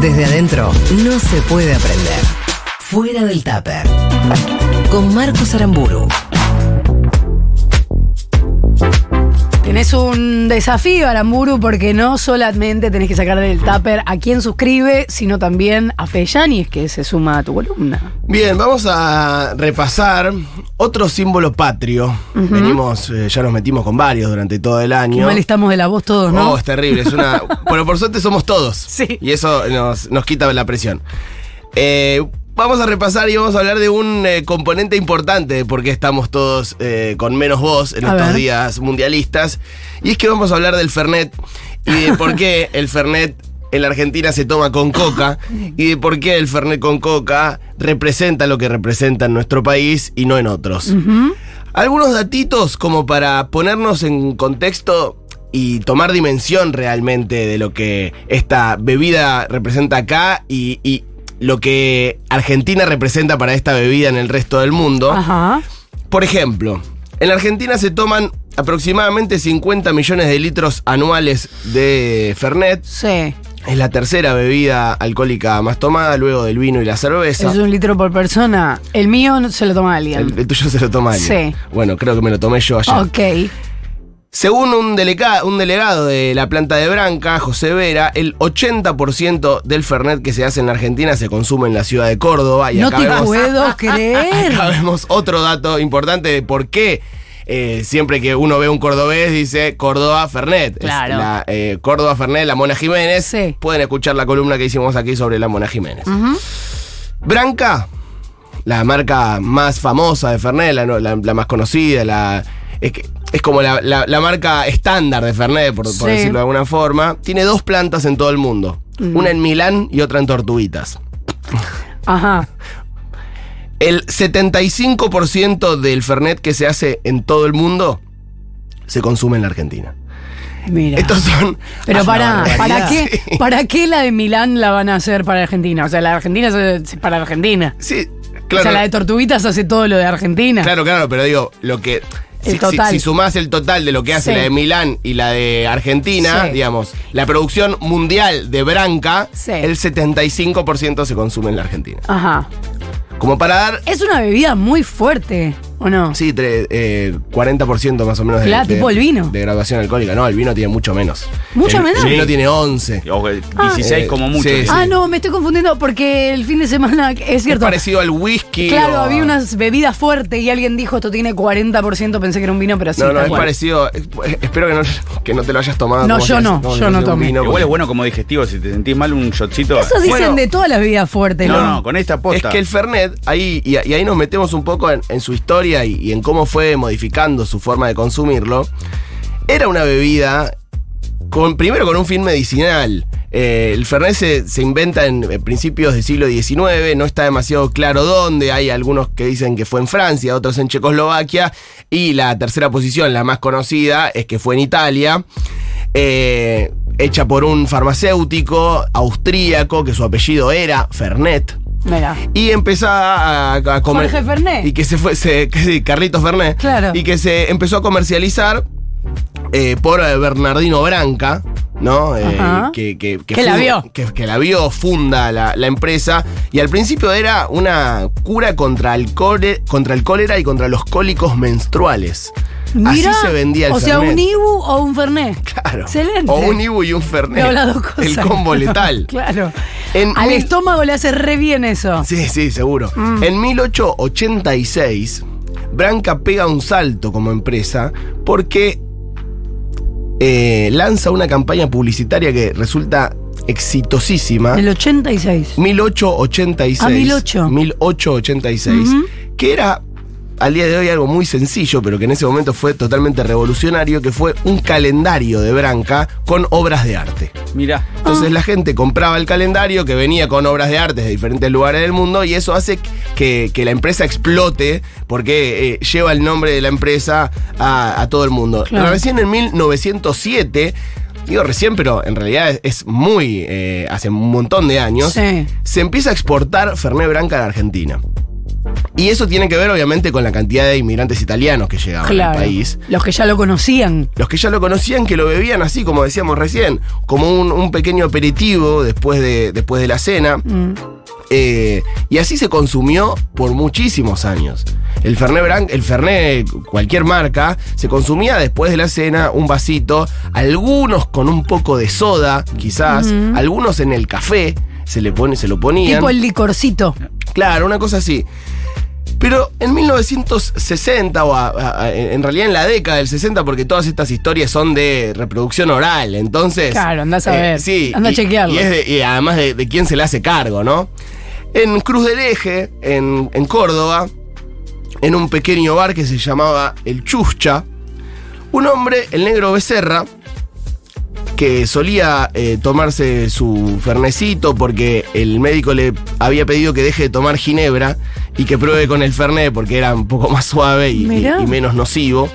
Desde adentro no se puede aprender. Fuera del tupper. Con Marcos Aramburu. Tenés un desafío, Aramburu, porque no solamente tenés que sacar del tupper a quien suscribe, sino también a Feyanis, que se suma a tu columna. Bien, vamos a repasar otro símbolo patrio. Venimos, eh, ya nos metimos con varios durante todo el año. Mal estamos de la voz todos, ¿no? Oh, es terrible. Es una. bueno, por suerte somos todos. Sí. Y eso nos, nos quita la presión. Eh, vamos a repasar y vamos a hablar de un eh, componente importante de por qué estamos todos eh, con menos voz en A estos ver. días mundialistas. Y es que vamos a hablar del Fernet y de por qué el Fernet en la Argentina se toma con coca y de por qué el Fernet con coca representa lo que representa en nuestro país y no en otros. Algunos datitos como para ponernos en contexto y tomar dimensión realmente de lo que esta bebida representa acá y, y lo que Argentina representa para esta bebida en el resto del mundo. Ajá. Por ejemplo, en Argentina se toman aproximadamente 50 millones de litros anuales de Fernet. Sí. Es la tercera bebida alcohólica más tomada, luego del vino y la cerveza. Es un litro por persona. El mío se lo toma alguien. El, el tuyo se lo toma alguien. Sí. Bueno, creo que me lo tomé yo ayer. Ok. Según un, delegado de la planta de Branca, José Vera, el 80% del Fernet que se hace en la Argentina se consume en la ciudad de Córdoba. Y No acá te vemos, puedo creer. acá vemos otro dato importante de por qué eh, siempre que uno ve un cordobés dice Córdoba Fernet. Claro. la, eh, Córdoba Fernet, la Mona Jiménez. Sí. Pueden escuchar la columna que hicimos aquí sobre la Mona Jiménez. Branca, la marca más famosa de Fernet, la, la- la más conocida, la, es, que- es como la, la- la marca estándar de Fernet, por, por Sí. decirlo de alguna forma. Tiene dos plantas en todo el mundo. Una en Milán y otra en Tortuguitas. Ajá. El 75% del Fernet que se hace en todo el mundo se consume en la Argentina. Mira. Estos son... Pero Ah, para, ¿para qué, Sí. ¿para qué la de Milán la van a hacer para Argentina? O sea, la de Argentina es para Argentina. Sí, O claro. sea, la de Tortuguitas hace todo lo de Argentina. Claro, claro, pero digo, lo que. El si, total. si- si sumás el total de lo que hace Sí. la de Milán y la de Argentina, Sí. digamos, la producción mundial de Branca, Sí. el 75% se consume en la Argentina. Ajá. Como para dar. Es una bebida muy fuerte, ¿o no? Sí, tre- eh, 40% más o menos de, Claro, de- tipo el vino. de graduación alcohólica. No, el vino tiene mucho menos. ¿Mucho El- menos? El vino tiene 11. O el 16 Eh, como mucho. sí, sí. Ah, no, me estoy confundiendo porque el fin de semana, es Es cierto. parecido al whisky. Claro, a- había unas bebidas fuertes y alguien dijo esto tiene 40%, pensé que era un vino, pero sí. No, no, tal es cual. parecido. es- Espero que no, que no te lo hayas tomado. No, como yo si- no, como si yo no un tomé. vino, Igual porque- es bueno como digestivo, si te sentís mal un shotcito. Eso dicen Bueno, de todas las bebidas fuertes, No, ¿no? no, con esta Es posta. que el Fernet, ahí, y, y ahí nos metemos un poco en, en su y, en cómo fue modificando su forma de consumirlo. Era una bebida, con, primero con un fin medicinal. Eh, el Fernet se, inventa en principios del siglo XIX, no está demasiado claro dónde. Hay algunos que dicen que fue en Francia, otros en Checoslovaquia. Y la tercera posición, la más conocida, es que fue en Italia. eh, hecha por un farmacéutico austríaco que su apellido era Fernet. Mira. Y empezaba a, a comer. Jorge Fernet. Y que se fue, se, que sí, Carlitos Fernet. Claro. Y que se empezó a comercializar eh, por eh, Bernardino Branca, ¿no? Eh, que, que, Que la vio. Que, que la vio, funda la, la empresa. Y al principio era una cura contra el, contra el cólera y contra los cólicos menstruales. Mira, Así se vendía el O sea, un Ibu o un Fernet. Claro. Excelente. O un Ibu y un Fernet. Las dos cosas. El combo letal. claro. En Al mil- estómago le hace re bien eso. Sí, sí, seguro. Mm. En 1886, Branca pega un salto como empresa porque eh, lanza una campaña publicitaria que resulta exitosísima. El 86. 1886. Ah, 18. 1886. Ujú. Que era al día de hoy algo muy sencillo, pero que en ese momento fue totalmente revolucionario, que fue un calendario de Branca con obras de arte. Mirá. Entonces Ah. la gente compraba el calendario que venía con obras de arte de diferentes lugares del mundo y eso hace que, que la empresa explote porque eh, lleva el nombre de la empresa a, a todo el mundo. Claro. Recién en 1907, digo recién, pero en realidad es, es muy, eh, hace un montón de años, Sí. se empieza a exportar Fernet Branca a la Argentina. Y eso tiene que ver, obviamente, con la cantidad de inmigrantes italianos que llegaban Claro. al país. Los que ya lo conocían. Los que ya lo conocían, que lo bebían así, como decíamos recién, como un, un pequeño aperitivo después de, después de la cena. Mm. Eh, y así se consumió por muchísimos años. El Fernet Branc, el Fernet, cualquier marca, se consumía después de la cena, un vasito, algunos con un poco de soda, quizás, algunos en el café, se, le pone, se lo ponían. Tipo el licorcito. Claro, una cosa así. Pero en 1960, o a- a- a- en realidad en la década del 60, porque todas estas historias son de reproducción oral, entonces... Claro, andás a ver, Sí, anda a chequearlo. Y, es de- y además de, de quién se le hace cargo, ¿no? En Cruz del Eje, en, en Córdoba, en un pequeño bar que se llamaba El Chuscha, un hombre, el negro Becerra, que solía eh, tomarse su fernecito porque el médico le había pedido que deje de tomar ginebra y que pruebe con el fernet porque era un poco más suave y, y- Mirá. y menos nocivo.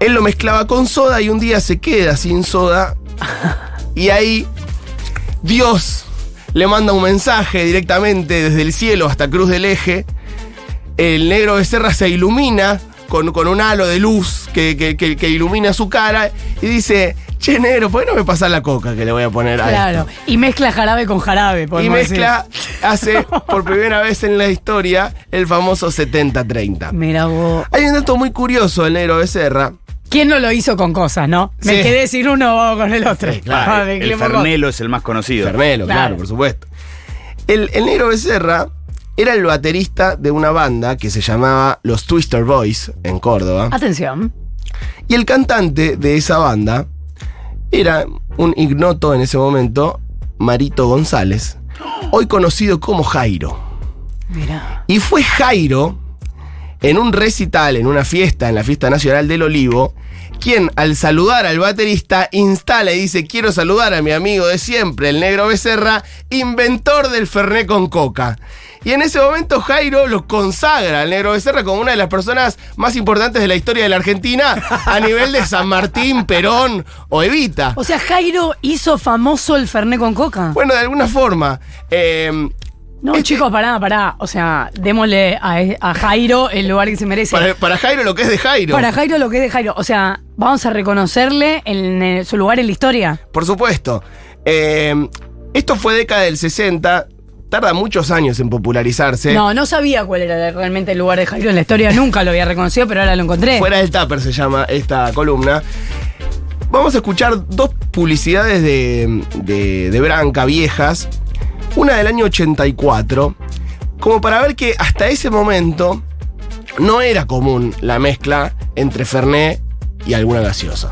Él lo mezclaba con soda y un día se queda sin soda y ahí Dios le manda un mensaje directamente desde el cielo hasta Cruz del Eje. El negro Becerra se ilumina con, con un halo de luz que, que- que- que ilumina su cara y dice, che negro, ¿por qué no me pasas la coca que le voy a poner a esto?". Claro. Y mezcla jarabe con jarabe. Y decir. mezcla, hace por primera vez en la historia el famoso 70-30. Mira vos. Hay un dato muy curioso del negro Becerra. ¿Quién no lo hizo con cosas, no? Me quedé sin uno vamos con el otro. Sí, claro. Ah, el mezclemos Fernelo es el más conocido. Fermelo, claro. Claro. por supuesto. El, el negro Becerra era el baterista de una banda que se llamaba Los Twister Boys en Córdoba. Atención. Y el cantante de esa banda era un ignoto en ese momento, Marito González, hoy conocido como Jairo. Mira. Y fue Jairo, en un recital, en una fiesta, en la Fiesta Nacional del Olivo, quien al saludar al baterista instala y dice, quiero saludar a mi amigo de siempre, el negro Becerra, inventor del Fernet con coca. Y en ese momento Jairo lo consagra al negro Becerra como una de las personas más importantes de la historia de la Argentina a nivel de San Martín, Perón o Evita. O sea, Jairo hizo famoso el Fernet con coca. Bueno, de alguna forma. eh, No, chicos, pará, pará. O sea, démosle a, a Jairo el lugar que se merece. para, para Jairo lo que es de Jairo. Para Jairo lo que es de Jairo. O sea, vamos a reconocerle en, su lugar en la historia. Por supuesto. Eh, esto fue década del 60. Tarda muchos años en popularizarse. No, no sabía cuál era realmente el lugar de Jairo en la historia. Nunca lo había reconocido, pero ahora lo encontré. Fuera del tupper se llama esta columna. Vamos a escuchar dos publicidades de, de, de Branca viejas. Una del año 84. Como para ver que hasta ese momento no era común la mezcla entre Fernet y alguna gaseosa.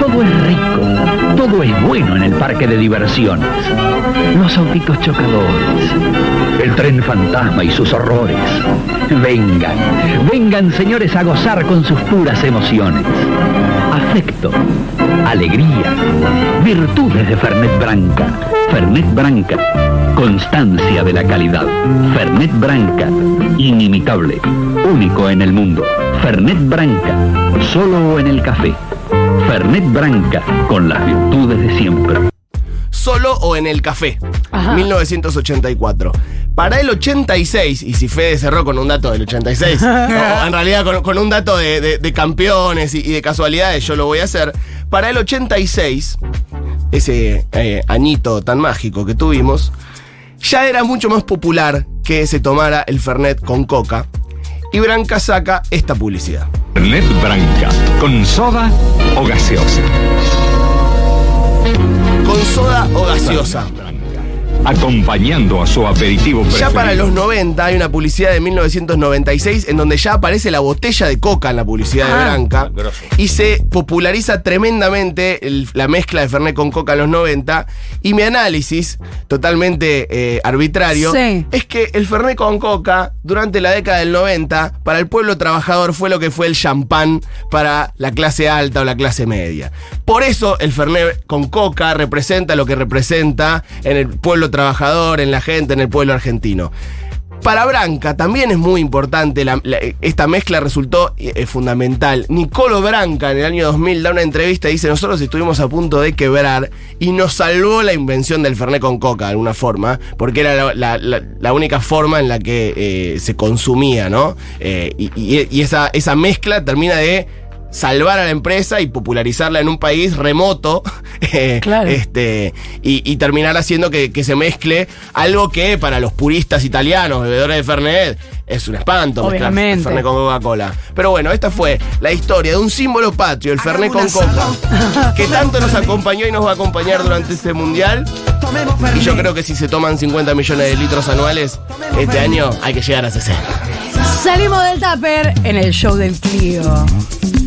Todo es rico, todo es bueno en el parque de diversiones. Los autitos chocadores, el tren fantasma y sus horrores. Vengan, vengan señores a gozar con sus puras emociones. Afecto, alegría, virtudes de Fernet Branca. Fernet Branca, constancia de la calidad. Fernet Branca, inimitable, único en el mundo. Fernet Branca, solo en el café. Fernet Branca, con las virtudes de siempre. Solo o en el café. Ajá. 1984. Para el 86, y si Fede cerró con un dato del 86, o en realidad con, con un dato de, de- de campeones y, y de casualidades, yo lo voy a hacer. Para el 86, ese eh, añito tan mágico que tuvimos, ya era mucho más popular que se tomara el Fernet con coca. Y Branca saca esta publicidad. Fernet Branca, con soda o gaseosa. Con soda o gaseosa. Acompañando a su aperitivo Ya preferido. para los 90 hay una publicidad de 1996 en donde ya aparece la botella de coca en la publicidad de Ah. Branca Grosso. y se populariza tremendamente el- la mezcla de Fernet con coca en los 90 y mi análisis, totalmente eh, arbitrario, Sí. es que el Fernet con coca durante la década del 90 para el pueblo trabajador fue lo que fue el champán para la clase alta o la clase media. Por eso el Fernet con coca representa lo que representa en el pueblo trabajador, en la gente, en el pueblo argentino. Para Branca también es muy importante, esta mezcla resultó eh, fundamental. Nicolo Branca en el año 2000 da una entrevista y dice, nosotros estuvimos a punto de quebrar y nos salvó la invención del Fernet con coca de alguna forma, porque era la, única forma en la que eh, se consumía, ¿no? Eh, y y- y esa, esa mezcla termina de salvar a la empresa y popularizarla en un país remoto eh, Claro. este, y, y terminar haciendo que, que se mezcle algo que para los puristas italianos, bebedores de Fernet, es un espanto mezclar Obviamente. Fernet con Coca-Cola. Pero bueno, esta fue la historia de un símbolo patrio, el Fernet con Coca, que tanto nos acompañó y nos va a acompañar durante este mundial. Y yo creo que si se toman 50 millones de litros anuales, este año hay que llegar a 60. Salimos del tupper en el show del Clio.